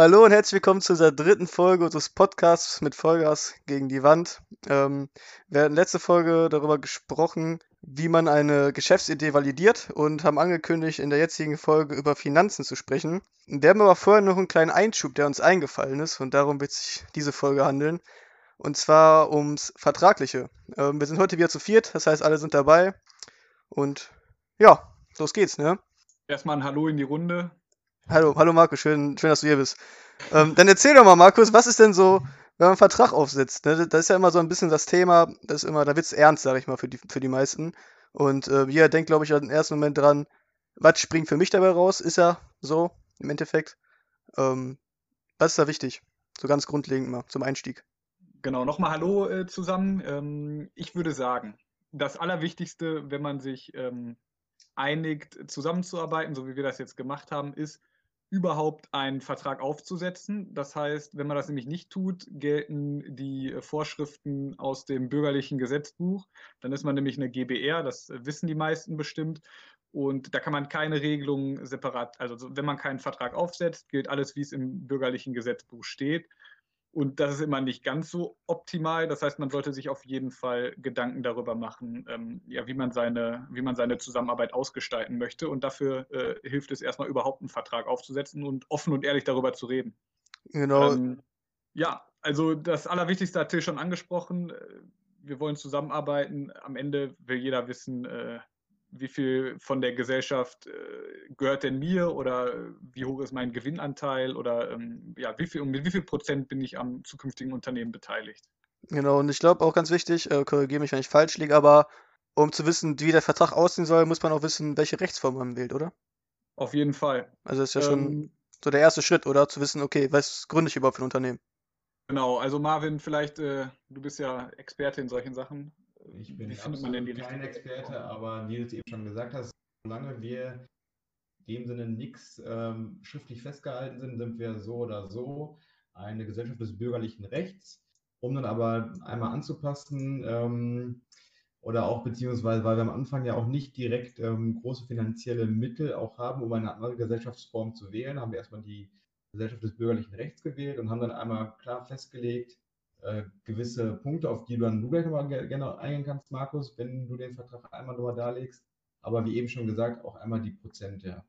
Hallo und herzlich willkommen zu unserer dritten Folge unseres Podcasts mit Vollgas gegen die Wand. Ähm, wir hatten letzte Folge darüber gesprochen, wie man eine Geschäftsidee validiert und haben angekündigt, in der jetzigen Folge über Finanzen zu sprechen. Wir haben aber vorher noch einen kleinen Einschub, der uns eingefallen ist und darum wird sich diese Folge handeln. Und zwar ums Vertragliche. Ähm, wir sind heute wieder zu viert, das heißt, alle sind dabei. Und ja, los geht's, ne? Erstmal ein Hallo in die Runde. Hallo, hallo Markus, schön, schön, dass du hier bist. Ähm, dann erzähl doch mal, Markus, was ist denn so, wenn man einen Vertrag aufsetzt? Ne? Das ist ja immer so ein bisschen das Thema, das immer, da wird es ernst, sag ich mal, für die, für die meisten. Und äh, jeder denkt, glaube ich, im ersten Moment dran, was springt für mich dabei raus? Ist ja so, im Endeffekt. Ähm, was ist da wichtig? So ganz grundlegend mal zum Einstieg. Genau, nochmal Hallo äh, zusammen. Ähm, ich würde sagen, das Allerwichtigste, wenn man sich ähm, einigt, zusammenzuarbeiten, so wie wir das jetzt gemacht haben, ist, überhaupt einen Vertrag aufzusetzen. Das heißt, wenn man das nämlich nicht tut, gelten die Vorschriften aus dem bürgerlichen Gesetzbuch. Dann ist man nämlich eine GBR, das wissen die meisten bestimmt. Und da kann man keine Regelungen separat, also wenn man keinen Vertrag aufsetzt, gilt alles, wie es im bürgerlichen Gesetzbuch steht. Und das ist immer nicht ganz so optimal. Das heißt, man sollte sich auf jeden Fall Gedanken darüber machen, ähm, ja, wie, man seine, wie man seine Zusammenarbeit ausgestalten möchte. Und dafür äh, hilft es erstmal überhaupt einen Vertrag aufzusetzen und offen und ehrlich darüber zu reden. Genau. Ähm, ja, also das Allerwichtigste hat Till schon angesprochen. Wir wollen zusammenarbeiten. Am Ende will jeder wissen, äh, wie viel von der Gesellschaft äh, gehört denn mir oder wie hoch ist mein Gewinnanteil oder ähm, ja, wie viel, um wie viel Prozent bin ich am zukünftigen Unternehmen beteiligt. Genau, und ich glaube auch ganz wichtig, äh, korrigiere mich, wenn ich falsch liege, aber um zu wissen, wie der Vertrag aussehen soll, muss man auch wissen, welche Rechtsform man wählt, oder? Auf jeden Fall. Also das ist ja ähm, schon so der erste Schritt, oder? Zu wissen, okay, was gründe ich überhaupt für ein Unternehmen? Genau, also Marvin, vielleicht, äh, du bist ja Experte in solchen Sachen. Ich bin kein Experte, aber wie du es eben schon gesagt hast, solange wir in dem Sinne nichts ähm, schriftlich festgehalten sind, sind wir so oder so eine Gesellschaft des bürgerlichen Rechts. Um dann aber einmal anzupassen ähm, oder auch beziehungsweise, weil wir am Anfang ja auch nicht direkt ähm, große finanzielle Mittel auch haben, um eine andere Gesellschaftsform zu wählen, haben wir erstmal die Gesellschaft des bürgerlichen Rechts gewählt und haben dann einmal klar festgelegt, äh, gewisse Punkte, auf die du dann gleich nochmal gerne eingehen kannst, Markus, wenn du den Vertrag einmal nochmal darlegst. Aber wie eben schon gesagt, auch einmal die Prozente.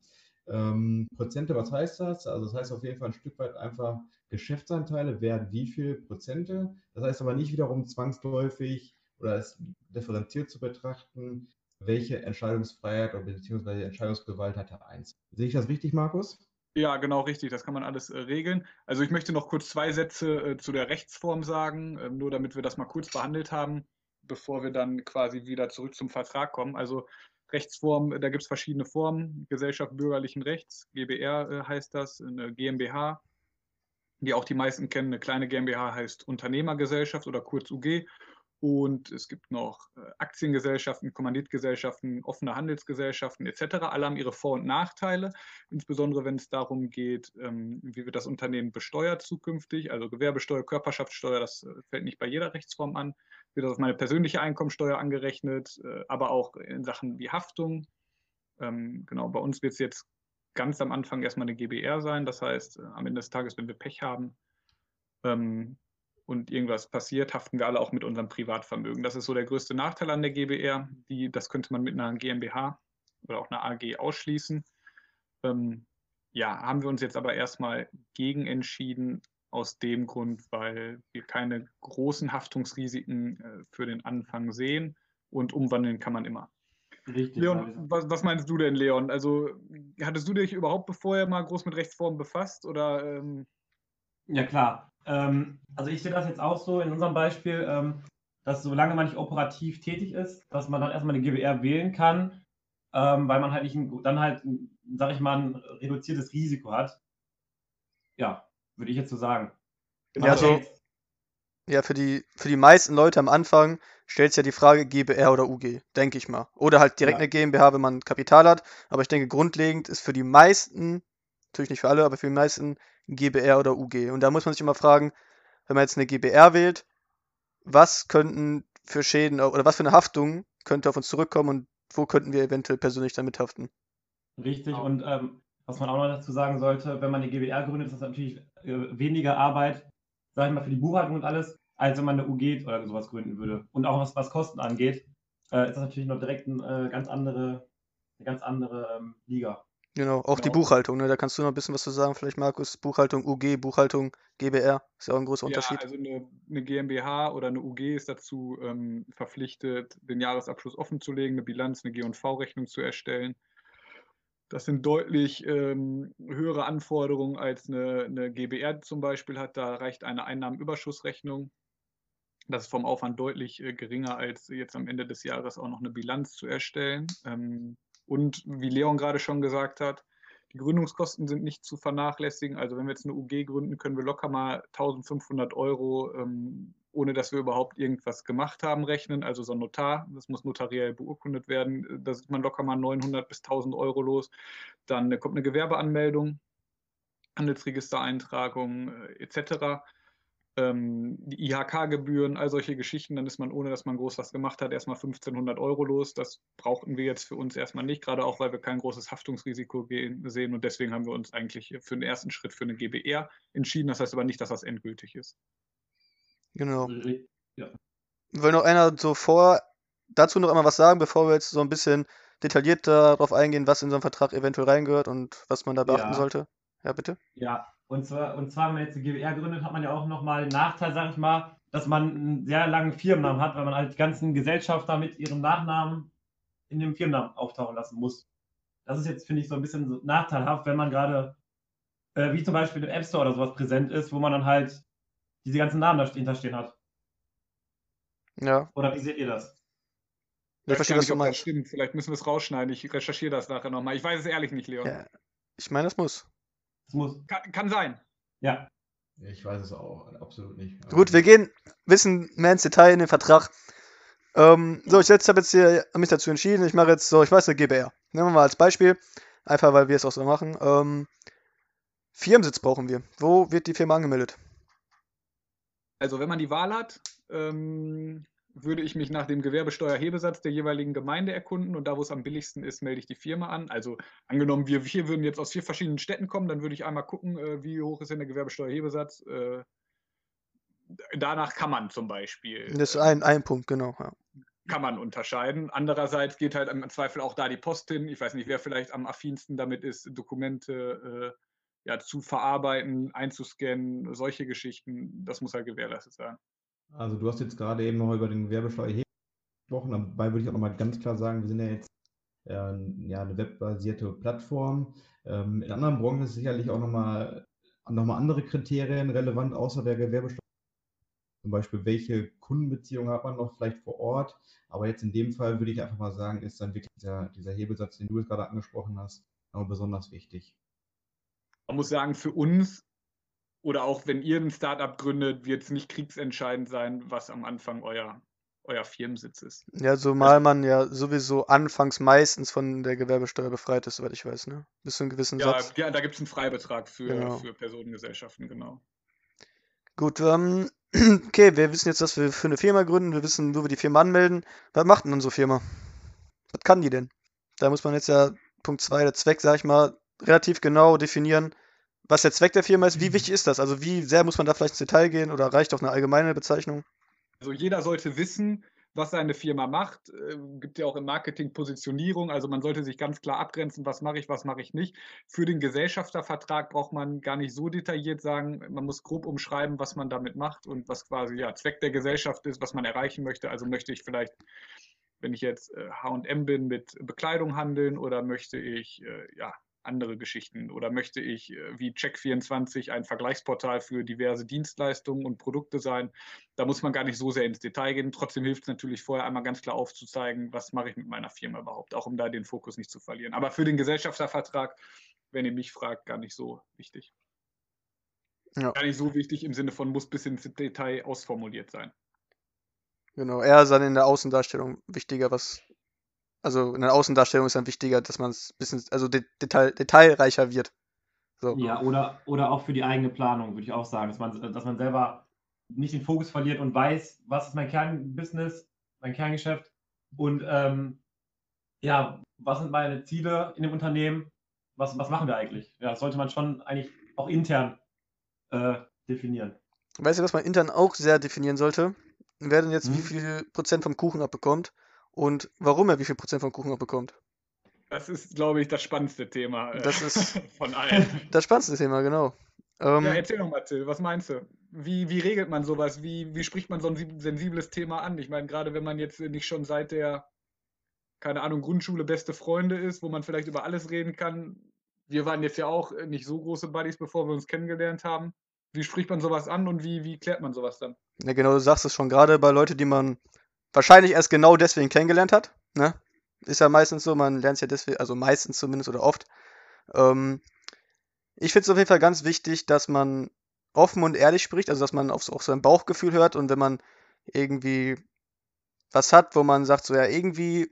Ähm, Prozente, was heißt das? Also das heißt auf jeden Fall ein Stück weit einfach Geschäftsanteile, wer wie viel Prozente. Das heißt aber nicht wiederum zwangsläufig oder es differenziert zu betrachten, welche Entscheidungsfreiheit oder beziehungsweise Entscheidungsgewalt hat er eins. Sehe ich das richtig, Markus? Ja, genau richtig. Das kann man alles äh, regeln. Also ich möchte noch kurz zwei Sätze äh, zu der Rechtsform sagen, äh, nur damit wir das mal kurz behandelt haben, bevor wir dann quasi wieder zurück zum Vertrag kommen. Also Rechtsform, da gibt es verschiedene Formen. Gesellschaft bürgerlichen Rechts, GBR äh, heißt das, eine GmbH, die auch die meisten kennen. Eine kleine GmbH heißt Unternehmergesellschaft oder kurz UG. Und es gibt noch äh, Aktiengesellschaften, Kommanditgesellschaften, offene Handelsgesellschaften etc. Alle haben ihre Vor- und Nachteile, insbesondere wenn es darum geht, ähm, wie wird das Unternehmen besteuert zukünftig. Also Gewerbesteuer, Körperschaftssteuer, das äh, fällt nicht bei jeder Rechtsform an. Wird das auf meine persönliche Einkommensteuer angerechnet, äh, aber auch in Sachen wie Haftung. Ähm, genau, bei uns wird es jetzt ganz am Anfang erstmal eine GBR sein. Das heißt, am Ende des Tages, wenn wir Pech haben, ähm, und irgendwas passiert, haften wir alle auch mit unserem Privatvermögen. Das ist so der größte Nachteil an der GBR. Die, das könnte man mit einer GmbH oder auch einer AG ausschließen. Ähm, ja, haben wir uns jetzt aber erstmal gegen entschieden, aus dem Grund, weil wir keine großen Haftungsrisiken äh, für den Anfang sehen und umwandeln kann man immer. Richtig. Leon, was, was, meinst du denn, Leon? Also hattest du dich überhaupt vorher mal groß mit Rechtsformen befasst oder? Ähm ja klar, ähm, also ich sehe das jetzt auch so in unserem Beispiel, ähm, dass solange man nicht operativ tätig ist, dass man dann erstmal eine GBR wählen kann, ähm, weil man halt nicht ein, dann halt, sage ich mal, ein reduziertes Risiko hat. Ja, würde ich jetzt so sagen. Ja, so, ja für, die, für die meisten Leute am Anfang stellt es ja die Frage GBR oder UG, denke ich mal. Oder halt direkt ja. eine GmbH, wenn man Kapital hat. Aber ich denke, grundlegend ist für die meisten, natürlich nicht für alle, aber für die meisten GBR oder UG. Und da muss man sich immer fragen, wenn man jetzt eine GBR wählt, was könnten für Schäden oder was für eine Haftung könnte auf uns zurückkommen und wo könnten wir eventuell persönlich damit haften? Richtig, und ähm, was man auch noch dazu sagen sollte, wenn man eine GBR gründet, ist das natürlich äh, weniger Arbeit, sage ich mal, für die Buchhaltung und alles, als wenn man eine UG oder sowas gründen würde. Und auch was, was Kosten angeht, äh, ist das natürlich noch direkt ein, äh, ganz andere, eine ganz andere ähm, Liga. Genau, auch die Genau. Buchhaltung, ne? Da kannst du noch ein bisschen was zu sagen, vielleicht Markus. Buchhaltung UG, Buchhaltung GBR, ist ja auch ein großer Unterschied. Ja, also eine, eine GmbH oder eine UG ist dazu ähm, verpflichtet, den Jahresabschluss offenzulegen, eine Bilanz, eine G&V-Rechnung zu erstellen. Das sind deutlich ähm, höhere Anforderungen als eine, eine GBR zum Beispiel hat. Da reicht eine Einnahmenüberschussrechnung. Das ist vom Aufwand deutlich äh, geringer, als jetzt am Ende des Jahres auch noch eine Bilanz zu erstellen. Ähm, und wie Leon gerade schon gesagt hat, die Gründungskosten sind nicht zu vernachlässigen. Also wenn wir jetzt eine UG gründen, können wir locker mal 1500 Euro, ähm, ohne dass wir überhaupt irgendwas gemacht haben, rechnen. Also so ein Notar, das muss notariell beurkundet werden. Da ist man locker mal 900 bis 1000 Euro los. Dann kommt eine Gewerbeanmeldung, Handelsregistereintragung äh, etc. Ähm, die IHK-Gebühren, all solche Geschichten, dann ist man, ohne dass man groß was gemacht hat, erstmal 1500 Euro los. Das brauchten wir jetzt für uns erstmal nicht, gerade auch, weil wir kein großes Haftungsrisiko gehen, sehen und deswegen haben wir uns eigentlich für den ersten Schritt für eine GBR entschieden. Das heißt aber nicht, dass das endgültig ist. Genau. Re- Will noch einer so vor dazu noch einmal was sagen, bevor wir jetzt so ein bisschen detaillierter darauf eingehen, was in so einen Vertrag eventuell reingehört und was man da beachten Ja. sollte? Ja, bitte. Ja, und zwar, und zwar, wenn man jetzt eine GBR gründet, hat man ja auch nochmal den Nachteil, sag ich mal, dass man einen sehr langen Firmennamen hat, weil man halt die ganzen Gesellschafter mit ihrem Nachnamen in dem Firmennamen auftauchen lassen muss. Das ist jetzt, finde ich, so ein bisschen so nachteilhaft, wenn man gerade, äh, wie zum Beispiel im App Store oder sowas präsent ist, wo man dann halt diese ganzen Namen da hinterstehen hat. Ja, Oder wie seht ihr das? ich verstehe, was du meinst. stimmt. Vielleicht müssen wir es rausschneiden. Ich recherchiere das nachher nochmal. Ich weiß es ehrlich nicht, Leon. Ja. Ich meine, das muss. Das muss. Kann, kann sein. Ja, Ich weiß es auch absolut nicht. Gut, wir gehen wissen mehr ins Detail in den Vertrag. Ähm, so, ich jetzt habe jetzt hier mich dazu entschieden. Ich mache jetzt so, ich weiß eine GBR. Nehmen wir mal als Beispiel, einfach weil wir es auch so machen. Ähm, Firmensitz brauchen wir. Wo wird die Firma angemeldet? Also wenn man die Wahl hat, ähm, würde ich mich nach dem Gewerbesteuerhebesatz der jeweiligen Gemeinde erkunden und da, wo es am billigsten ist, melde ich die Firma an. Also angenommen, wir vier würden jetzt aus vier verschiedenen Städten kommen, dann würde ich einmal gucken, äh, wie hoch ist denn der Gewerbesteuerhebesatz. Äh, danach kann man zum Beispiel Das ist ein, ein Punkt, genau. Ja. kann man unterscheiden. Andererseits geht halt im Zweifel auch da die Post hin. Ich weiß nicht, wer vielleicht am affinsten damit ist, Dokumente äh, ja, zu verarbeiten, einzuscannen, solche Geschichten. Das muss halt gewährleistet sein. Also du hast jetzt gerade eben noch über den Gewerbesteuerhebel gesprochen. Dabei würde ich auch noch mal ganz klar sagen, wir sind ja jetzt äh, ja, eine webbasierte Plattform. Ähm, in anderen Branchen ist sicherlich auch nochmal noch mal andere Kriterien relevant, außer der Gewerbesteuer. Zum Beispiel, welche Kundenbeziehungen hat man noch vielleicht vor Ort. Aber jetzt in dem Fall würde ich einfach mal sagen, ist dann wirklich dieser, dieser Hebelsatz, den du jetzt gerade angesprochen hast, auch besonders wichtig. Man muss sagen, für uns oder auch wenn ihr ein Startup gründet, wird es nicht kriegsentscheidend sein, was am Anfang euer, euer Firmensitz ist. Ja, zumal man ja sowieso anfangs meistens von der Gewerbesteuer befreit ist, soweit ich weiß, ne? Bis zu einem gewissen Ja, Satz. ja da gibt es einen Freibetrag für, Genau. für Personengesellschaften, genau. Gut, ähm, okay, wir wissen jetzt, was wir für eine Firma gründen, wir wissen, wo wir die Firma anmelden. Was macht denn unsere Firma? Was kann die denn? Da muss man jetzt ja, Punkt 2, der Zweck, sag ich mal, relativ genau definieren, was der Zweck der Firma ist. Wie wichtig ist das? Also wie sehr muss man da vielleicht ins Detail gehen oder reicht auch eine allgemeine Bezeichnung? Also jeder sollte wissen, was seine Firma macht. Äh, gibt ja auch im Marketing Positionierung. Also man sollte sich ganz klar abgrenzen, was mache ich, was mache ich nicht. Für den Gesellschaftervertrag braucht man gar nicht so detailliert sagen. Man muss grob umschreiben, was man damit macht und was quasi ja, Zweck der Gesellschaft ist, was man erreichen möchte. Also möchte ich vielleicht, wenn ich jetzt H&M bin, mit Bekleidung handeln oder möchte ich äh, ja andere Geschichten oder möchte ich äh, wie Check24 ein Vergleichsportal für diverse Dienstleistungen und Produkte sein. Da muss man gar nicht so sehr ins Detail gehen. Trotzdem hilft es natürlich vorher einmal ganz klar aufzuzeigen, was mache ich mit meiner Firma überhaupt, auch um da den Fokus nicht zu verlieren. Aber für den Gesellschaftervertrag, wenn ihr mich fragt, gar nicht so wichtig. Ja. Gar nicht so wichtig im Sinne von muss bis ins Detail ausformuliert sein. Genau, eher dann in der Außendarstellung wichtiger, was. Also in der Außendarstellung ist dann wichtiger, dass man es ein bisschen, also de Detail, detailreicher wird. So. Ja, oder, oder auch für die eigene Planung, würde ich auch sagen, dass man, dass man selber nicht den Fokus verliert und weiß, was ist mein Kernbusiness, mein Kerngeschäft und ähm, ja, was sind meine Ziele in dem Unternehmen, was, was machen wir eigentlich? Ja, das sollte man schon eigentlich auch intern äh, definieren. Weißt du, was man intern auch sehr definieren sollte? Wer denn jetzt Hm? wie viel Prozent vom Kuchen abbekommt und warum er wie viel Prozent vom Kuchen abbekommt. Das ist, glaube ich, das spannendste Thema äh, Das ist- von allen. Das spannendste Thema, genau. Ähm, Ja, erzähl doch mal, Till, was meinst du? Wie, wie regelt man sowas? Wie, wie spricht man so ein sib- sensibles Thema an? Ich meine, gerade wenn man jetzt nicht schon seit der, keine Ahnung, Grundschule beste Freunde ist, wo man vielleicht über alles reden kann. Wir waren jetzt ja auch nicht so große Buddies, bevor wir uns kennengelernt haben. Wie spricht man sowas an und wie, wie klärt man sowas dann? Ja, genau, du sagst es schon, gerade bei Leuten, die man wahrscheinlich erst genau deswegen kennengelernt hat, ne? Ist ja meistens so, man lernt es ja deswegen, also meistens zumindest oder oft. Ähm, ich finde es auf jeden Fall ganz wichtig, dass man offen und ehrlich spricht, also dass man auf, auf sein Bauchgefühl hört und wenn man irgendwie was hat, wo man sagt, so ja, irgendwie,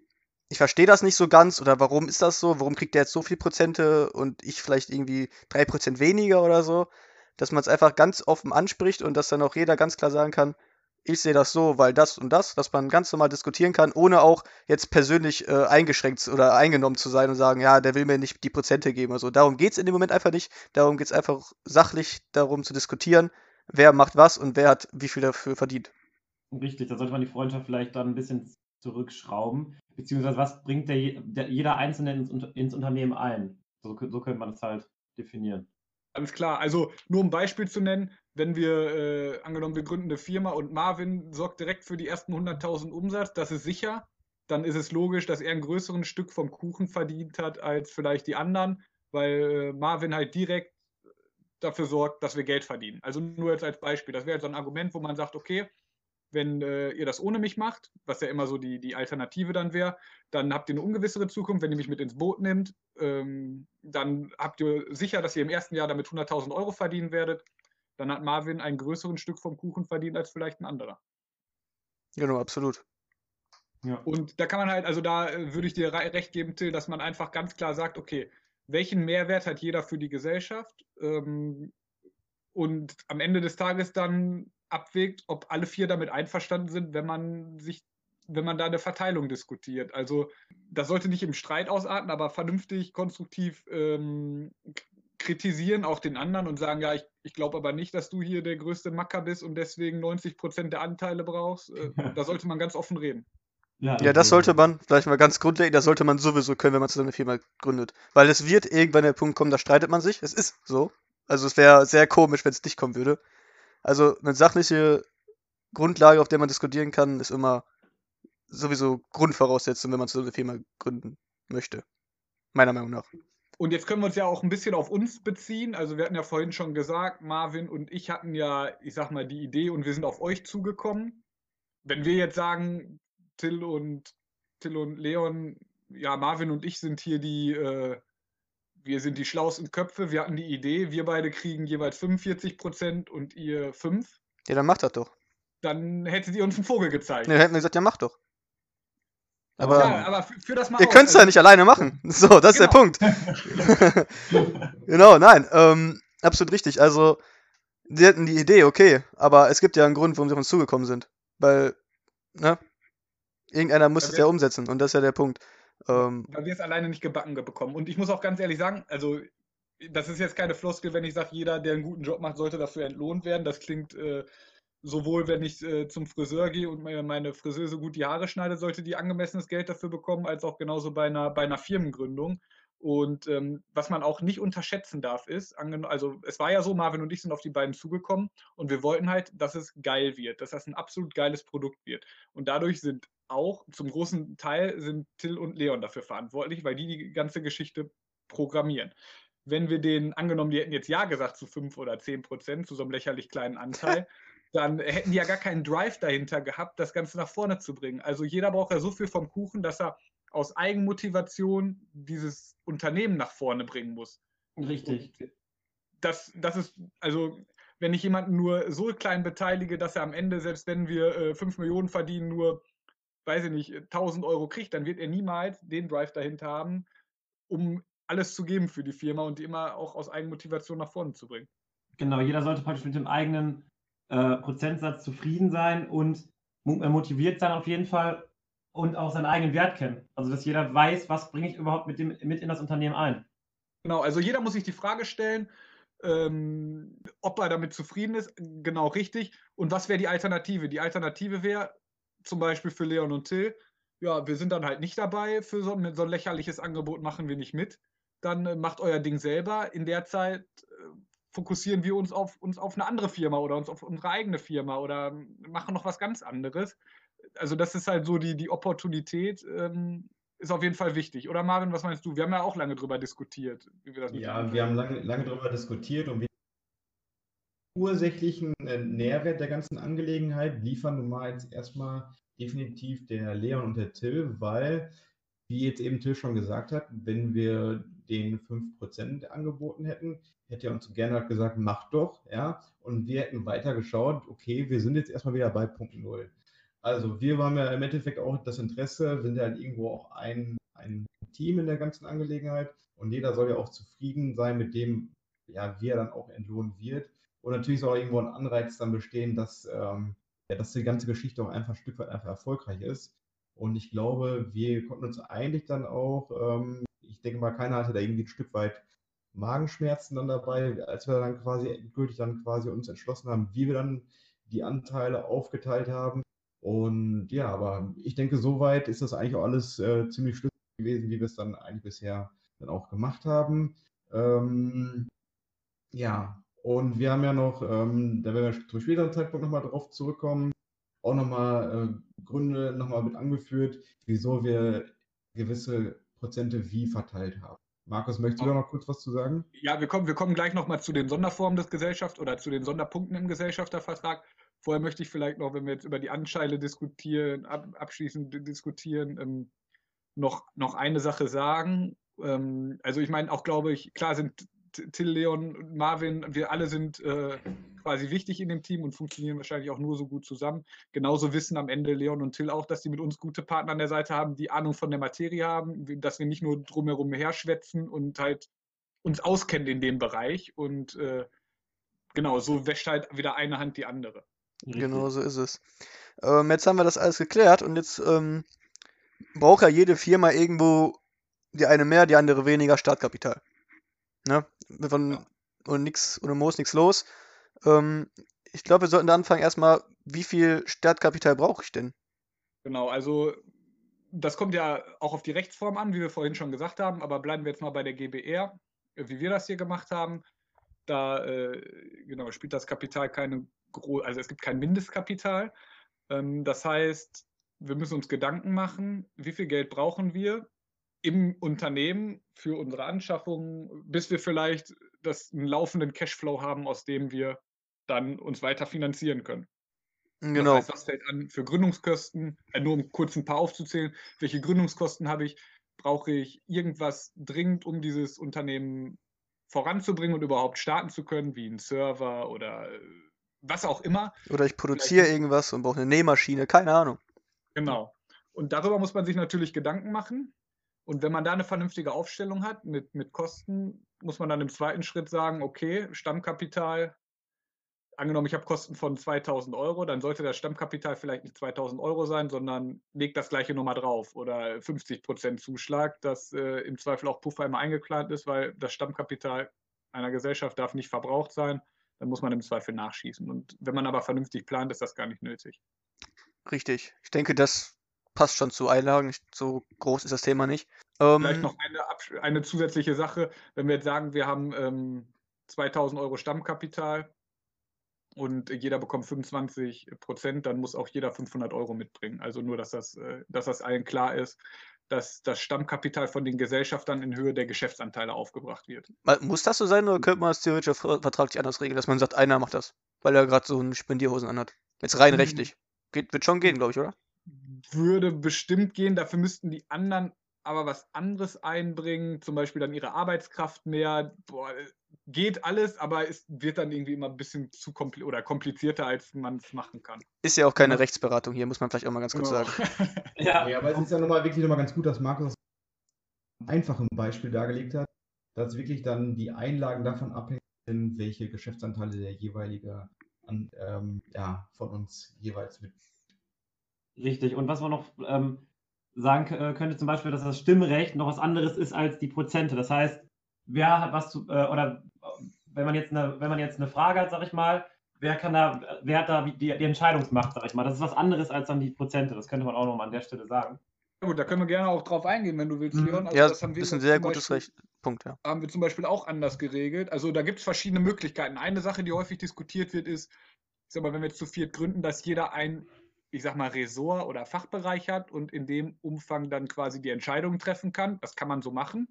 ich verstehe das nicht so ganz oder warum ist das so, warum kriegt der jetzt so viel Prozente und ich vielleicht irgendwie 3% weniger oder so, dass man es einfach ganz offen anspricht und dass dann auch jeder ganz klar sagen kann, ich sehe das so, weil das und das, dass man ganz normal diskutieren kann, ohne auch jetzt persönlich äh, eingeschränkt oder eingenommen zu sein und sagen, ja, der will mir nicht die Prozente geben. Also darum geht es in dem Moment einfach nicht. Darum geht es einfach sachlich darum zu diskutieren, wer macht was und wer hat wie viel dafür verdient. Richtig, da sollte man die Freundschaft vielleicht dann ein bisschen zurückschrauben. Beziehungsweise was bringt der, der, jeder Einzelne ins, ins Unternehmen ein? So, so könnte man das halt definieren. Alles klar. Also nur um ein Beispiel zu nennen, wenn wir, äh, angenommen, wir gründen eine Firma und Marvin sorgt direkt für die ersten 100.000 Umsatz, das ist sicher, dann ist es logisch, dass er ein größeres Stück vom Kuchen verdient hat als vielleicht die anderen, weil äh, Marvin halt direkt dafür sorgt, dass wir Geld verdienen. Also nur jetzt als Beispiel. Das wäre jetzt so ein Argument, wo man sagt, okay, wenn äh, ihr das ohne mich macht, was ja immer so die, die Alternative dann wäre, dann habt ihr eine ungewissere Zukunft, wenn ihr mich mit ins Boot nimmt. Ähm, dann habt ihr sicher, dass ihr im ersten Jahr damit 100.000 Euro verdienen werdet. Dann hat Marvin ein größeres Stück vom Kuchen verdient als vielleicht ein anderer. Genau, absolut. Ja. Und da kann man halt, also da äh, würde ich dir recht geben, Till, dass man einfach ganz klar sagt, okay, welchen Mehrwert hat jeder für die Gesellschaft? Ähm, und am Ende des Tages dann abwägt, ob alle vier damit einverstanden sind, wenn man sich, wenn man da eine Verteilung diskutiert. Also das sollte nicht im Streit ausarten, aber vernünftig, konstruktiv ähm, kritisieren auch den anderen und sagen, ja, ich, ich glaube aber nicht, dass du hier der größte Macker bist und deswegen 90 Prozent der Anteile brauchst. Äh, da sollte man ganz offen reden. Ja, das sollte man, vielleicht mal ganz grundlegend, das sollte man sowieso können, wenn man zusammen eine Firma gründet. Weil es wird irgendwann der Punkt kommen, da streitet man sich. Es ist so. Also es wäre sehr komisch, wenn es nicht kommen würde. Also eine sachliche Grundlage, auf der man diskutieren kann, ist immer sowieso Grundvoraussetzung, wenn man zusammen eine Firma gründen möchte. Meiner Meinung nach. Und jetzt können wir uns ja auch ein bisschen auf uns beziehen. Also wir hatten ja vorhin schon gesagt, Marvin und ich hatten ja, ich sag mal, die Idee und wir sind auf euch zugekommen. Wenn wir jetzt sagen, Till und Till und Leon, ja, Marvin und ich sind hier die, äh, wir sind die schlauesten Köpfe, wir hatten die Idee, wir beide kriegen jeweils 45 Prozent und ihr 5, Ja, dann macht das doch. dann hättet ihr uns einen Vogel gezeigt. Ja, dann hätten wir gesagt, ja, mach doch. Aber ja, aber für, für das mal ihr könnt es ja Also, nicht alleine machen. So, das ist der Genau. Punkt. Genau, nein, ähm, absolut richtig. Also, die hatten die Idee, okay, aber es gibt ja einen Grund, warum sie auf uns zugekommen sind. Weil, ne? Irgendeiner muss Ja, es ja umsetzen und das ist ja der Punkt. Ähm, weil wir es alleine nicht gebacken bekommen. Und ich muss auch ganz ehrlich sagen, also das ist jetzt keine Floskel, wenn ich sage, jeder, der einen guten Job macht, sollte dafür entlohnt werden. Das klingt äh, sowohl, wenn ich äh, zum Friseur gehe und mir meine Friseuse gut die Haare schneide, sollte die angemessenes Geld dafür bekommen, als auch genauso bei einer, bei einer Firmengründung. Und ähm, was man auch nicht unterschätzen darf, ist, also es war ja so, Marvin und ich sind auf die beiden zugekommen und wir wollten halt, dass es geil wird, dass das ein absolut geiles Produkt wird. Und dadurch sind auch zum großen Teil sind Till und Leon dafür verantwortlich, weil die die ganze Geschichte programmieren. Wenn wir denen, angenommen, die hätten jetzt Ja gesagt zu 5 oder 10 Prozent, zu so einem lächerlich kleinen Anteil, dann hätten die ja gar keinen Drive dahinter gehabt, das Ganze nach vorne zu bringen. Also jeder braucht ja so viel vom Kuchen, dass er aus Eigenmotivation dieses Unternehmen nach vorne bringen muss. Richtig. Und das, das ist, also, wenn ich jemanden nur so klein beteilige, dass er am Ende, selbst wenn wir äh, 5 Millionen verdienen, nur, weiß ich nicht, 1000 Euro kriegt, dann wird er niemals den Drive dahinter haben, um alles zu geben für die Firma und die immer auch aus Eigenmotivation nach vorne zu bringen. Genau, jeder sollte praktisch mit dem eigenen äh, Prozentsatz zufrieden sein und äh, motiviert sein auf jeden Fall und auch seinen eigenen Wert kennen. Also dass jeder weiß, was bringe ich überhaupt mit, dem, mit in das Unternehmen ein. Genau, also jeder muss sich die Frage stellen, ähm, ob er damit zufrieden ist, genau richtig. Und was wäre die Alternative? Die Alternative wäre zum Beispiel für Leon und Till, ja, wir sind dann halt nicht dabei, für so, so ein lächerliches Angebot machen wir nicht mit. Dann äh, macht euer Ding selber. In der Zeit fokussieren wir uns auf, uns auf eine andere Firma oder uns auf unsere eigene Firma oder machen noch was ganz anderes. Also das ist halt so die, die Opportunität, ähm, ist auf jeden Fall wichtig. Oder Marvin, was meinst du? Wir haben ja auch lange darüber diskutiert. Wie wir das ja, wir haben lange, lange darüber diskutiert und wir ursächlichen äh, Nährwert der ganzen Angelegenheit liefern nun mal jetzt erstmal definitiv der Leon und der Till, weil, wie jetzt eben Till schon gesagt hat, wenn wir den 5% angeboten hätten, hätte er uns gerne gesagt, mach doch, ja, und wir hätten weiter geschaut, okay, wir sind jetzt erstmal wieder bei Punkt 0. Also wir haben ja im Endeffekt auch das Interesse, sind ja halt irgendwo auch ein, ein Team in der ganzen Angelegenheit und jeder soll ja auch zufrieden sein mit dem, ja, wie er dann auch entlohnt wird. Und natürlich soll auch irgendwo ein Anreiz dann bestehen, dass, ähm, ja, dass die ganze Geschichte auch einfach ein Stück weit einfach erfolgreich ist. Und ich glaube, wir konnten uns eigentlich dann auch, ähm, ich denke mal, keiner hatte da irgendwie ein Stück weit Magenschmerzen dann dabei, als wir dann quasi endgültig dann quasi uns entschlossen haben, wie wir dann die Anteile aufgeteilt haben. Und ja, aber ich denke, soweit ist das eigentlich auch alles äh, ziemlich schlüssig gewesen, wie wir es dann eigentlich bisher dann auch gemacht haben. Ähm, ja, und wir haben ja noch, ähm, da werden wir zum späteren Zeitpunkt nochmal drauf zurückkommen, auch nochmal äh, Gründe nochmal mit angeführt, wieso wir gewisse Prozente wie verteilt haben. Markus, möchtest du da noch kurz was zu sagen? Ja, wir kommen, wir kommen gleich nochmal zu den Sonderformen des Gesellschafts oder zu den Sonderpunkten im Gesellschaftervertrag. Vorher möchte ich vielleicht noch, wenn wir jetzt über die Anscheile diskutieren, ab, abschließend diskutieren, ähm, noch, noch eine Sache sagen. Ähm, also ich meine, auch glaube ich, klar sind Till, Leon, Marvin, wir alle sind äh, quasi wichtig in dem Team und funktionieren wahrscheinlich auch nur so gut zusammen. Genauso wissen am Ende Leon und Till auch, dass sie mit uns gute Partner an der Seite haben, die Ahnung von der Materie haben, dass wir nicht nur drumherum herschwätzen und halt uns auskennen in dem Bereich. Und äh, genau, so wäscht halt wieder eine Hand die andere. Genau so ist es. Ähm, jetzt haben wir das alles geklärt und jetzt ähm, braucht ja jede Firma irgendwo die eine mehr, die andere weniger Startkapital. Ne? Von, ja. Und nix, ohne Moos nichts los. Ähm, ich glaube, wir sollten da anfangen erstmal, wie viel Startkapital brauche ich denn? Genau, also das kommt ja auch auf die Rechtsform an, wie wir vorhin schon gesagt haben, aber bleiben wir jetzt mal bei der GBR, wie wir das hier gemacht haben. Da äh, genau, spielt das Kapital keine also es gibt kein Mindestkapital. Ähm, das heißt, wir müssen uns Gedanken machen, wie viel Geld brauchen wir im Unternehmen für unsere Anschaffungen, bis wir vielleicht das, einen laufenden Cashflow haben, aus dem wir dann uns weiter finanzieren können. Genau. Das heißt, was fällt an für Gründungskosten? Äh, nur um kurz ein paar aufzuzählen. Welche Gründungskosten habe ich? Brauche ich irgendwas dringend, um dieses Unternehmen voranzubringen und überhaupt starten zu können, wie ein Server oder äh, was auch immer. Oder ich produziere Vielleicht irgendwas und brauche eine Nähmaschine, keine Ahnung. Genau. Und darüber muss man sich natürlich Gedanken machen. Und wenn man da eine vernünftige Aufstellung hat mit, mit Kosten, muss man dann im zweiten Schritt sagen, okay, Stammkapital, angenommen, ich habe Kosten von 2000 Euro, dann sollte das Stammkapital vielleicht nicht 2000 Euro sein, sondern legt das gleiche nochmal drauf oder 50 Prozent Zuschlag, dass äh, im Zweifel auch Puffer immer eingeplant ist, weil das Stammkapital einer Gesellschaft darf nicht verbraucht sein dann muss man im Zweifel nachschießen. Und wenn man aber vernünftig plant, ist das gar nicht nötig. Richtig. Ich denke, das passt schon zu Einlagen. So groß ist das Thema nicht. Ähm, Vielleicht noch eine, eine, zusätzliche Sache. Wenn wir jetzt sagen, wir haben ähm, 2000 Euro Stammkapital und jeder bekommt 25 Prozent, dann muss auch jeder 500 Euro mitbringen. Also nur, dass das, äh, dass das allen klar ist dass das Stammkapital von den Gesellschaftern in Höhe der Geschäftsanteile aufgebracht wird. Muss das so sein oder könnte man das theoretisch vertraglich anders regeln, dass man sagt, einer macht das, weil er gerade so einen Spendierhosen anhat? Jetzt rein hm. rechtlich. Geht, wird schon gehen, glaube ich, oder? Würde bestimmt gehen. Dafür müssten die anderen aber was anderes einbringen, zum Beispiel dann ihre Arbeitskraft mehr. Boah, geht alles, aber es wird dann irgendwie immer ein bisschen zu kompli oder komplizierter, als man es machen kann. Ist ja auch keine ja. Rechtsberatung hier, muss man vielleicht auch mal ganz kurz genau. sagen. ja. ja, aber es ist ja nochmal wirklich nochmal ganz gut, dass Markus das einfach ein Beispiel dargelegt hat, dass wirklich dann die Einlagen davon abhängen, welche Geschäftsanteile der jeweilige an, ähm, ja, von uns jeweils mit. Richtig, und was man noch ähm, sagen äh, könnte, zum Beispiel, dass das Stimmrecht noch was anderes ist als die Prozente. Das heißt, wer hat was zu, äh, oder wenn man jetzt eine, wenn man jetzt eine Frage hat, sag ich mal, wer kann da, wer hat da die, die Entscheidungsmacht, sag ich mal. Das ist was anderes als dann die Prozente. Das könnte man auch nochmal an der Stelle sagen. Ja, gut, da können wir gerne auch drauf eingehen, wenn du willst, mhm. Leon. Also ja, das, haben wir ist ein sehr gutes Recht. Punkt, ja. Haben wir zum Beispiel auch anders geregelt. Also da gibt es verschiedene Möglichkeiten. Eine Sache, die häufig diskutiert wird, ist, ich sag mal, wenn wir jetzt zu viert gründen, dass jeder ein, ich sag mal, Ressort oder Fachbereich hat und in dem Umfang dann quasi die Entscheidungen treffen kann. Das kann man so machen.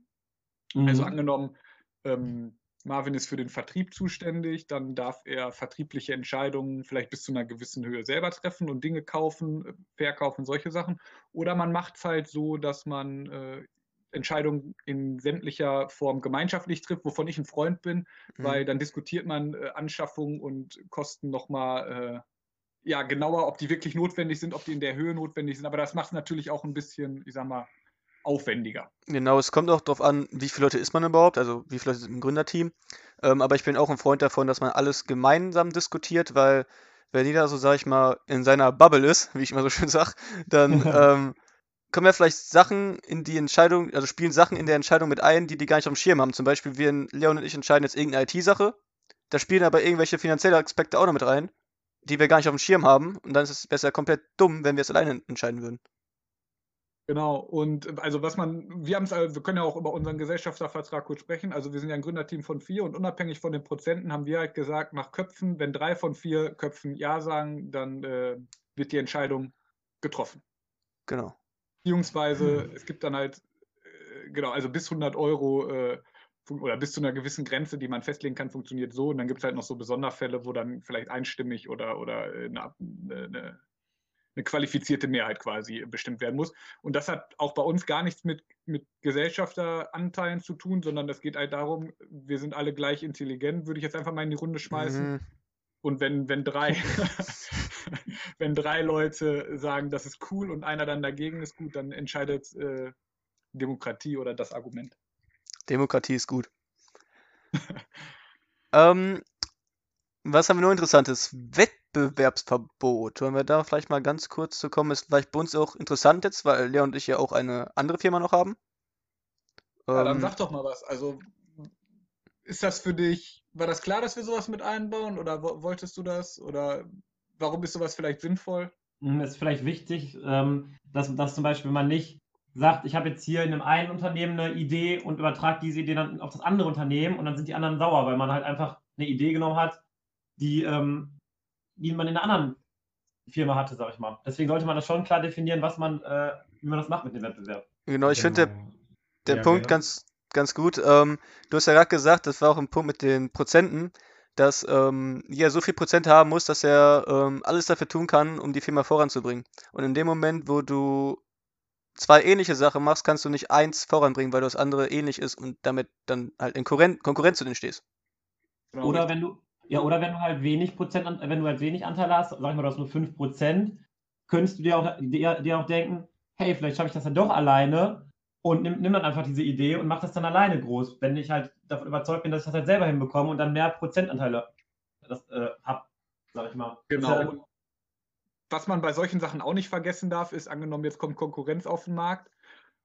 Also mhm. Also angenommen, ähm, Marvin ist für den Vertrieb zuständig, dann darf er vertriebliche Entscheidungen vielleicht bis zu einer gewissen Höhe selber treffen und Dinge kaufen, verkaufen, solche Sachen. Oder man macht es halt so, dass man äh, Entscheidungen in sämtlicher Form gemeinschaftlich trifft, wovon ich ein Freund bin, mhm. weil dann diskutiert man äh, Anschaffungen und Kosten nochmal äh, ja, genauer, ob die wirklich notwendig sind, ob die in der Höhe notwendig sind. Aber das macht es natürlich auch ein bisschen, ich sag mal, aufwendiger. Genau, es kommt auch darauf an, wie viele Leute ist man überhaupt, also wie viele Leute sind im Gründerteam. Ähm, aber ich bin auch ein Freund davon, dass man alles gemeinsam diskutiert, weil wenn jeder so, sag ich mal, in seiner Bubble ist, wie ich immer so schön sage, dann ähm, kommen ja vielleicht Sachen in die Entscheidung, also spielen Sachen in der Entscheidung mit ein, die die gar nicht auf dem Schirm haben. Zum Beispiel, wir, Leon und ich entscheiden jetzt irgendeine IT-Sache, da spielen aber irgendwelche finanzielle Aspekte auch noch mit rein, die wir gar nicht auf dem Schirm haben. Und dann ist es besser komplett dumm, wenn wir es alleine entscheiden würden. Genau, und also was man, wir haben es, wir können ja auch über unseren Gesellschaftervertrag kurz sprechen. Also wir sind ja ein Gründerteam von vier und unabhängig von den Prozenten haben wir halt gesagt, nach Köpfen, wenn drei von vier Köpfen Ja sagen, dann äh, wird die Entscheidung getroffen. Genau. Beziehungsweise hm. es gibt dann halt, äh, genau, also bis 100 Euro äh, oder bis zu einer gewissen Grenze, die man festlegen kann, funktioniert so. Und dann gibt es halt noch so Besonderfälle, wo dann vielleicht einstimmig oder, oder äh, eine, eine eine qualifizierte Mehrheit quasi bestimmt werden muss. Und das hat auch bei uns gar nichts mit, mit Gesellschafteranteilen zu tun, sondern das geht halt darum, wir sind alle gleich intelligent, würde ich jetzt einfach mal in die Runde schmeißen. Mhm. Und wenn, wenn drei, wenn drei Leute sagen, das ist cool und einer dann dagegen ist gut, dann entscheidet äh, Demokratie oder das Argument. Demokratie ist gut. ähm, was haben wir noch Interessantes? Wettbewerbsverbot. Wollen wir da vielleicht mal ganz kurz zu kommen? Ist vielleicht bei uns auch interessant jetzt, weil Leon und ich ja auch eine andere Firma noch haben. Ja, dann ähm, sag doch mal was. Also, ist das für dich, war das klar, dass wir sowas mit einbauen oder wolltest du das? Oder warum ist sowas vielleicht sinnvoll? Hm, es ist vielleicht wichtig, ähm, dass, dass zum Beispiel man nicht sagt, ich habe jetzt hier in einem einen Unternehmen eine Idee und übertrage diese Idee dann auf das andere Unternehmen und dann sind die anderen sauer, weil man halt einfach eine Idee genommen hat, die, ähm, die man in einer anderen Firma hatte, sag ich mal. Deswegen sollte man das schon klar definieren, was man, äh, wie man das macht mit dem Wettbewerb. Genau, ich genau. finde der, der ja, Punkt genau. ganz, ganz gut. Ähm, du hast ja gerade gesagt, das war auch ein Punkt mit den Prozenten, dass ähm, jeder so viel Prozent haben muss, dass er ähm, alles dafür tun kann, um die Firma voranzubringen. Und in dem Moment, wo du zwei ähnliche Sachen machst, kannst du nicht eins voranbringen, weil das andere ähnlich ist und damit dann halt in Konkurrenz zu denen stehst. Genau. Oder wenn du, ja, oder wenn du halt wenig Prozent, wenn du halt wenig Anteil hast, sag ich mal, du hast nur 5 Prozent, könntest du dir auch, dir, dir auch denken, hey, vielleicht schaffe ich das ja doch alleine und nimm, nimm dann einfach diese Idee und mach das dann alleine groß, wenn ich halt davon überzeugt bin, dass ich das halt selber hinbekomme und dann mehr Prozentanteile das, äh, habe, sag ich mal. Genau. Was man bei solchen Sachen auch nicht vergessen darf, ist, angenommen, jetzt kommt Konkurrenz auf den Markt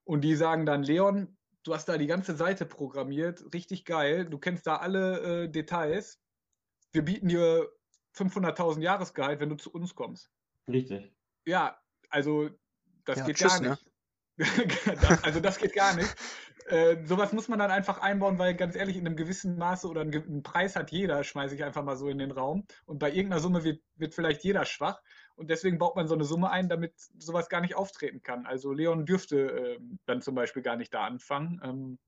und die sagen dann, Leon, du hast da die ganze Seite programmiert, richtig geil, du kennst da alle äh, Details wir bieten dir 500.000 Jahresgehalt, wenn du zu uns kommst. Richtig. Ja, also das ja, geht tschüss, gar ne? nicht. Ne? also das geht gar nicht. Äh, sowas muss man dann einfach einbauen, weil ganz ehrlich, in einem gewissen Maße oder einen, einen Preis hat jeder, schmeiße ich einfach mal so in den Raum. Und bei irgendeiner Summe wird, wird vielleicht jeder schwach. Und deswegen baut man so eine Summe ein, damit sowas gar nicht auftreten kann. Also Leon dürfte äh, dann zum Beispiel gar nicht da anfangen. Ähm,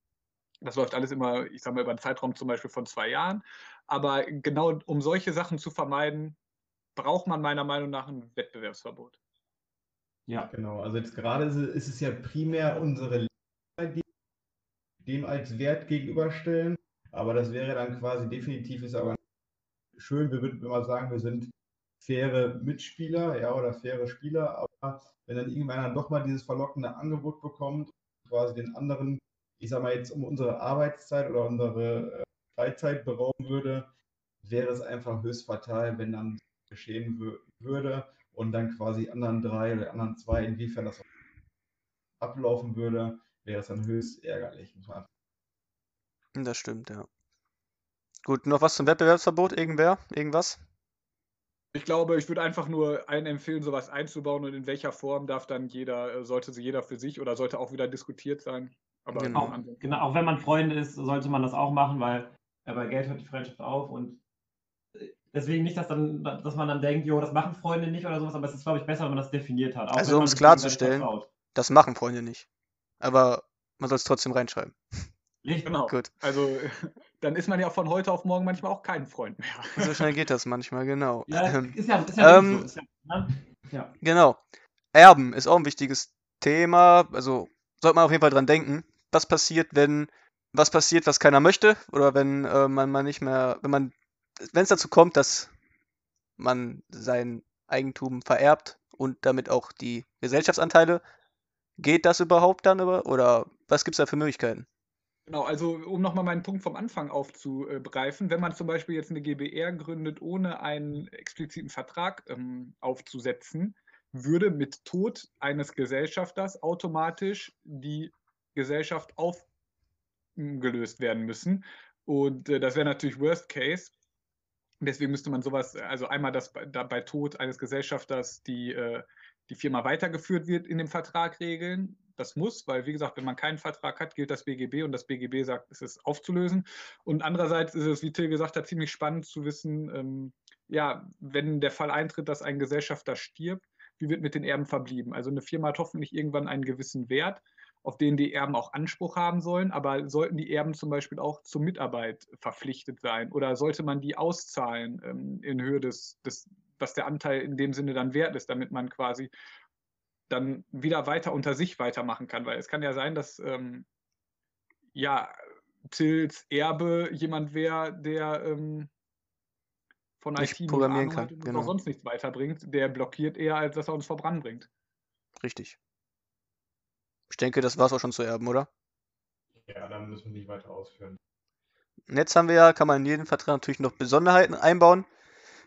das läuft alles immer, ich sage mal, über einen Zeitraum zum Beispiel von zwei Jahren. Aber genau um solche Sachen zu vermeiden, braucht man meiner Meinung nach ein Wettbewerbsverbot. Ja, genau. Also jetzt gerade ist es ja primär unsere die dem als Wert gegenüberstellen. Aber das wäre dann quasi definitiv ist aber schön, wir würden immer sagen, wir sind faire Mitspieler, ja, oder faire Spieler. Aber wenn dann irgendwann dann doch mal dieses verlockende Angebot bekommt, quasi den anderen, ich sag mal jetzt um unsere Arbeitszeit oder unsere äh, Freizeit berauben würde, wäre es einfach höchst fatal, wenn dann geschehen würde und dann quasi anderen drei oder anderen zwei, inwiefern das ablaufen würde, wäre es dann höchst ärgerlich. Das stimmt, ja. Gut, noch was zum Wettbewerbsverbot? Irgendwer? Irgendwas? Ich glaube, ich würde einfach nur allen empfehlen, sowas einzubauen und in welcher Form darf dann jeder, äh, sollte jeder für sich oder sollte auch wieder diskutiert sein. Aber genau. Auch, genau, auch wenn man Freunde ist, sollte man das auch machen, weil ja, bei Geld hört die Freundschaft auf und äh, deswegen nicht, dass, dann, dass man dann denkt, jo, das machen Freunde nicht oder sowas, aber es ist, glaube ich, besser, wenn man das definiert hat. also, um es klarzustellen, das machen Freunde nicht. Aber man soll es trotzdem reinschreiben. Genau. Gut. Also dann ist man ja von heute auf morgen manchmal auch kein Freund mehr. So schnell geht das manchmal, genau. Ja, ähm, ist ja, ist ja ähm, so. Ist ja, ne? ja. Genau. Erben ist auch ein wichtiges Thema. Also sollte man auf jeden Fall dran denken. Was passiert, wenn was passiert, was keiner möchte? Oder wenn äh, man mal nicht mehr, wenn man, wenn es dazu kommt, dass man sein Eigentum vererbt und damit auch die Gesellschaftsanteile, geht das überhaupt dann über? Oder was gibt es da für Möglichkeiten? Genau, also um nochmal meinen Punkt vom Anfang aufzugreifen, wenn man zum Beispiel jetzt eine GBR gründet, ohne einen expliziten Vertrag ähm, aufzusetzen, würde mit Tod eines Gesellschafters automatisch die Gesellschaft aufgelöst werden müssen. Und äh, das wäre natürlich Worst Case. Deswegen müsste man sowas, also einmal, dass bei, da bei Tod eines Gesellschafters die, äh, die Firma weitergeführt wird, in dem Vertrag regeln das muss, weil wie gesagt, wenn man keinen Vertrag hat, gilt das BGB und das BGB sagt, es ist aufzulösen. Und andererseits ist es, wie Till gesagt hat, ziemlich spannend zu wissen, ähm, ja, wenn der Fall eintritt, dass ein Gesellschafter stirbt, wie wird mit den Erben verblieben? Also eine Firma hat hoffentlich irgendwann einen gewissen Wert, auf den die Erben auch Anspruch haben sollen, aber sollten die Erben zum Beispiel auch zur Mitarbeit verpflichtet sein oder sollte man die auszahlen ähm, in Höhe des, des, was der Anteil in dem Sinne dann wert ist, damit man quasi dann wieder weiter unter sich weitermachen kann. Weil es kann ja sein, dass ähm, ja, Tills Erbe jemand wäre, der ähm, von IT nicht programmieren kann und genau. sonst nichts weiterbringt. Der blockiert eher, als dass er uns verbrannt bringt. Richtig. Ich denke, das war es auch schon zu erben, oder? Ja, dann müssen wir nicht weiter ausführen. Jetzt haben wir ja, kann man in jedem Vertrag natürlich noch Besonderheiten einbauen,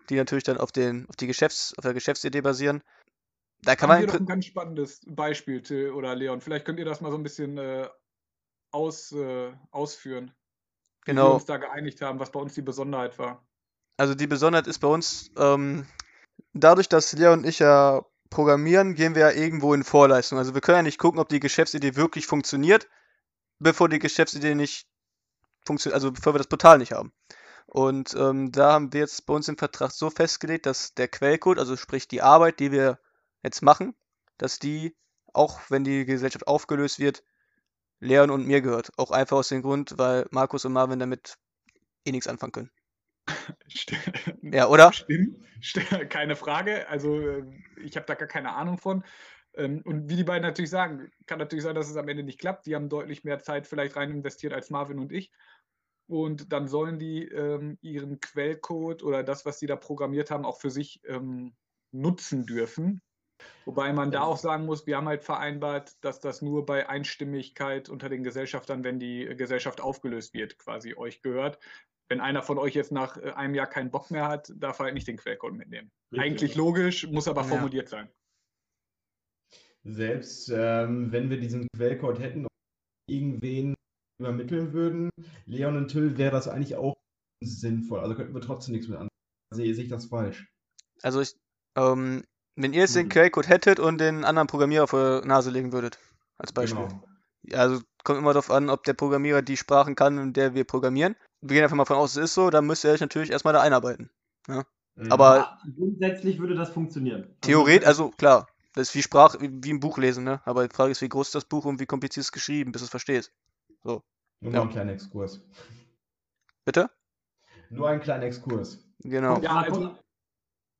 die natürlich dann auf, den, auf, die Geschäfts-, auf der Geschäftsidee basieren. Da kann Haben man. Doch ein ganz spannendes Beispiel, Till oder Leon. Vielleicht könnt ihr das mal so ein bisschen äh, aus, äh, ausführen. Wie genau. wir uns da geeinigt haben, was bei uns die Besonderheit war. Also die Besonderheit ist bei uns, ähm, dadurch, dass Leon und ich ja programmieren, gehen wir ja irgendwo in Vorleistung. Also wir können ja nicht gucken, ob die Geschäftsidee wirklich funktioniert, bevor die Geschäftsidee nicht funktioniert, also bevor wir das Portal nicht haben. Und ähm, da haben wir jetzt bei uns im Vertrag so festgelegt, dass der Quellcode, also sprich die Arbeit, die wir jetzt machen, dass die, auch wenn die Gesellschaft aufgelöst wird, Leon und mir gehört. Auch einfach aus dem Grund, weil Markus und Marvin damit eh nichts anfangen können. ja, oder? Stimmt, keine Frage. Also äh, ich habe da gar keine Ahnung von. Ähm, und wie die beiden natürlich sagen, kann natürlich sein, dass es am Ende nicht klappt. Die haben deutlich mehr Zeit vielleicht rein investiert als Marvin und ich. Und dann sollen die ähm, ihren Quellcode oder das, was sie da programmiert haben, auch für sich ähm, nutzen dürfen. Wobei man da auch sagen muss, wir haben halt vereinbart, dass das nur bei Einstimmigkeit unter den Gesellschaftern, wenn die Gesellschaft aufgelöst wird, quasi euch gehört. Wenn einer von euch jetzt nach äh, einem Jahr keinen Bock mehr hat, darf er halt nicht den Quellcode mitnehmen. Richtig. Eigentlich logisch, muss aber formuliert ja. sein. Selbst ähm, wenn wir diesen Quellcode hätten und irgendwen übermitteln würden, Leon und Till, wäre das eigentlich auch sinnvoll. Also könnten wir trotzdem nichts mit an. Sehe ich das falsch? Also ich, ähm, wenn ihr jetzt den mhm. Quellcode hättet und den anderen Programmierer vor die Nase legen würdet, als Beispiel. Genau. Ja, also kommt immer darauf an, ob der Programmierer die Sprachen kann, in der wir programmieren. Wir gehen einfach mal von aus, es ist so, dann müsst ihr euch natürlich erstmal da einarbeiten. Ja? Mhm. Aber grundsätzlich würde das funktionieren. Theoretisch, also klar, das ist wie Sprach, wie ein Buch lesen, ne? Aber die Frage ist, wie groß ist das Buch und wie kompliziert ist es geschrieben, bis du es verstehst. So. Nur ja. ein kleiner Exkurs. Bitte? Nur ein kleiner Exkurs. Genau. Ja, also,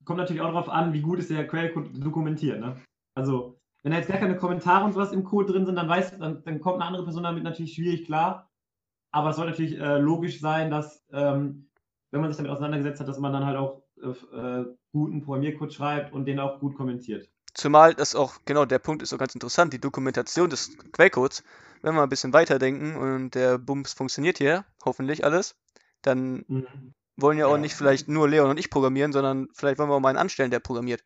kommt natürlich auch darauf an, wie gut ist der Quellcode dokumentiert. Ne? Also, wenn da jetzt gar keine Kommentare und sowas im Code drin sind, dann weiß, dann, dann kommt eine andere Person damit natürlich schwierig klar. Aber es soll natürlich äh, logisch sein, dass, ähm, wenn man sich damit auseinandergesetzt hat, dass man dann halt auch äh, guten Programmiercode schreibt und den auch gut kommentiert. Zumal das auch, genau, der Punkt ist so ganz interessant, die Dokumentation des Quellcodes. Wenn wir ein bisschen weiterdenken und der Bums funktioniert hier, hoffentlich alles, dann mhm wollen ja auch nicht vielleicht nur Leon und ich programmieren, sondern vielleicht wollen wir auch mal einen anstellen, der programmiert.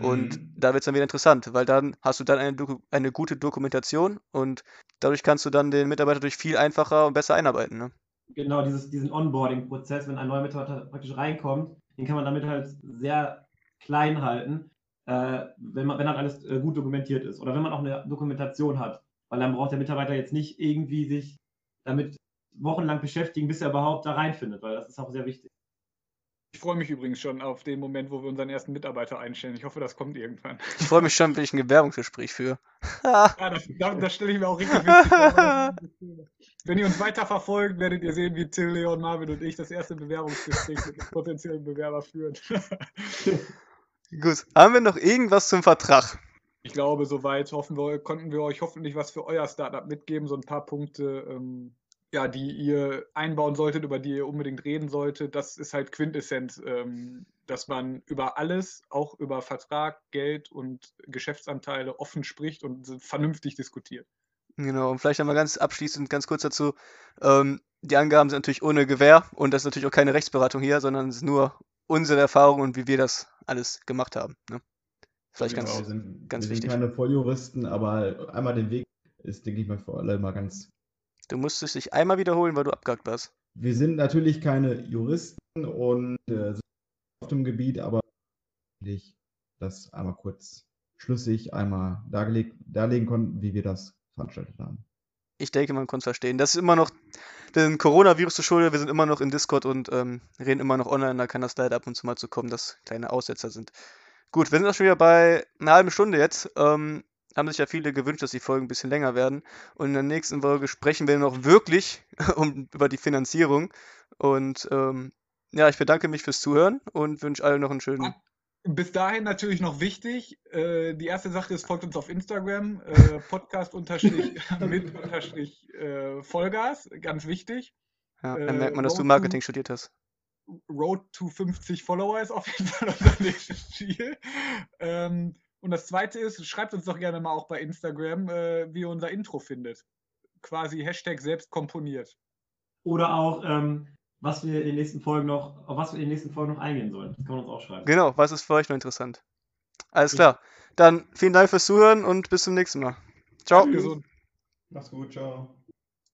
Und Mhm. da wird es dann wieder interessant, weil dann hast du dann eine, Doku eine gute Dokumentation und dadurch kannst du dann den Mitarbeiter durch viel einfacher und besser einarbeiten. Ne? Genau, dieses, diesen Onboarding-Prozess, wenn ein neuer Mitarbeiter praktisch reinkommt, den kann man damit halt sehr klein halten, äh, wenn, man, wenn halt alles äh, gut dokumentiert ist. Oder wenn man auch eine Dokumentation hat. Weil dann braucht der Mitarbeiter jetzt nicht irgendwie sich damit wochenlang beschäftigen, bis er überhaupt da reinfindet, weil das ist auch sehr wichtig. Ich freue mich übrigens schon auf den Moment, wo wir unseren ersten Mitarbeiter einstellen. Ich hoffe, das kommt irgendwann. Ich freue mich schon, wenn ich ein Bewerbungsgespräch führe. Ja, das, das, das stelle ich mir auch richtig witzig vor. Wenn ihr uns weiter verfolgt, werdet ihr sehen, wie Till, Leon, Marvin und ich das erste Bewerbungsgespräch mit einem potenziellen Bewerber führen. Gut, haben wir noch irgendwas zum Vertrag? Ich glaube, soweit hoffen wir, konnten wir euch hoffentlich was für euer Startup mitgeben, so ein paar Punkte, ähm, ja, die ihr einbauen solltet, über die ihr unbedingt reden solltet. Das ist halt Quintessenz, ähm, dass man über alles, auch über Vertrag, Geld und Geschäftsanteile offen spricht und vernünftig diskutiert. Genau, und vielleicht einmal ganz abschließend ganz kurz dazu. Ähm, die Angaben sind natürlich ohne Gewähr und das ist natürlich auch keine Rechtsberatung hier, sondern es ist nur unsere Erfahrung und wie wir das alles gemacht haben. Ne? Vielleicht Genau, ganz, wir sind, ganz wir wichtig. sind keine Volljuristen, aber einmal den Weg ist, denke ich mal, für alle mal ganz. Du musstest dich einmal wiederholen, weil du abgehakt warst. Wir sind natürlich keine Juristen und äh, sind auf dem Gebiet, aber ich das einmal kurz schlüssig einmal dargelegt, darlegen konnten, wie wir das veranstaltet haben. Ich denke, man konnte es verstehen. Das ist immer noch den Coronavirus zu Schulde. Wir sind immer noch in Discord und ähm, reden immer noch online. Da kann das leider ab und zu mal zu kommen, dass kleine Aussetzer sind. Gut, wir sind auch schon wieder bei einer halben Stunde jetzt. Ähm, haben sich ja viele gewünscht, dass die Folgen ein bisschen länger werden. Und in der nächsten Folge sprechen wir noch wirklich um, über die Finanzierung. Und ähm, ja, ich bedanke mich fürs Zuhören und wünsche allen noch einen schönen. Bis dahin natürlich noch wichtig. Äh, die erste Sache ist, folgt uns auf Instagram, äh, Podcast unterstrich mit unterstrich äh, Vollgas, ganz wichtig. Ja, äh, dann merkt man, dass du Marketing studiert hast. Road to 50 Follower ist auf jeden Fall unser nächstes Ziel. Ähm, und das zweite ist, schreibt uns doch gerne mal auch bei Instagram, äh, wie ihr unser Intro findet. Quasi Hashtag selbst komponiert. Oder auch, ähm, was wir in den nächsten Folgen noch, auf was wir in den nächsten Folgen noch eingehen sollen. Das kann man uns auch schreiben. Genau, was ist für euch noch interessant? Alles klar. Dann vielen Dank fürs Zuhören und bis zum nächsten Mal. Ciao. Gesund. Mach's gut, ciao.